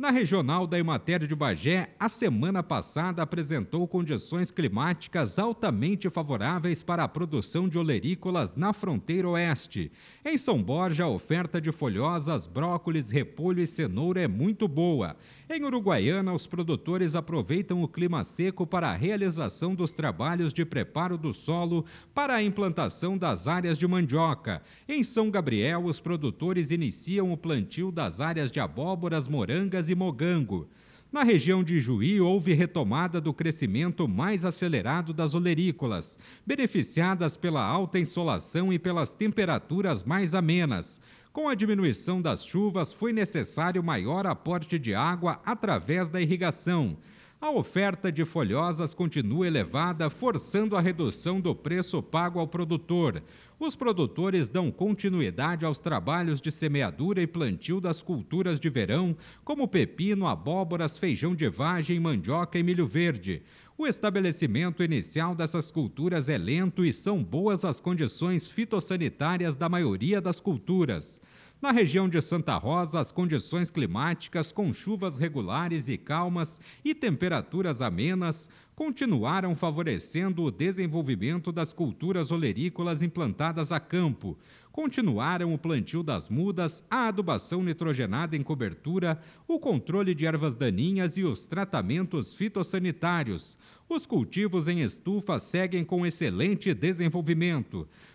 Na regional da Emater de Bagé, a semana passada apresentou condições climáticas altamente favoráveis para a produção de olerícolas na fronteira oeste. Em São Borja, a oferta de folhosas, brócolis, repolho e cenoura é muito boa. Em Uruguaiana, os produtores aproveitam o clima seco para a realização dos trabalhos de preparo do solo para a implantação das áreas de mandioca. Em São Gabriel, os produtores iniciam o plantio das áreas de abóboras, morangas e mogango. Na região de Juí, houve retomada do crescimento mais acelerado das olerícolas, beneficiadas pela alta insolação e pelas temperaturas mais amenas. Com a diminuição das chuvas, foi necessário maior aporte de água através da irrigação. A oferta de folhosas continua elevada, forçando a redução do preço pago ao produtor. Os produtores dão continuidade aos trabalhos de semeadura e plantio das culturas de verão, como pepino, abóboras, feijão de vagem, mandioca e milho verde. O estabelecimento inicial dessas culturas é lento e são boas as condições fitossanitárias da maioria das culturas. Na região de Santa Rosa, as condições climáticas, com chuvas regulares e calmas e temperaturas amenas, continuaram favorecendo o desenvolvimento das culturas olerícolas implantadas a campo, continuaram o plantio das mudas, a adubação nitrogenada em cobertura, o controle de ervas daninhas e os tratamentos fitossanitários. Os cultivos em estufa seguem com excelente desenvolvimento.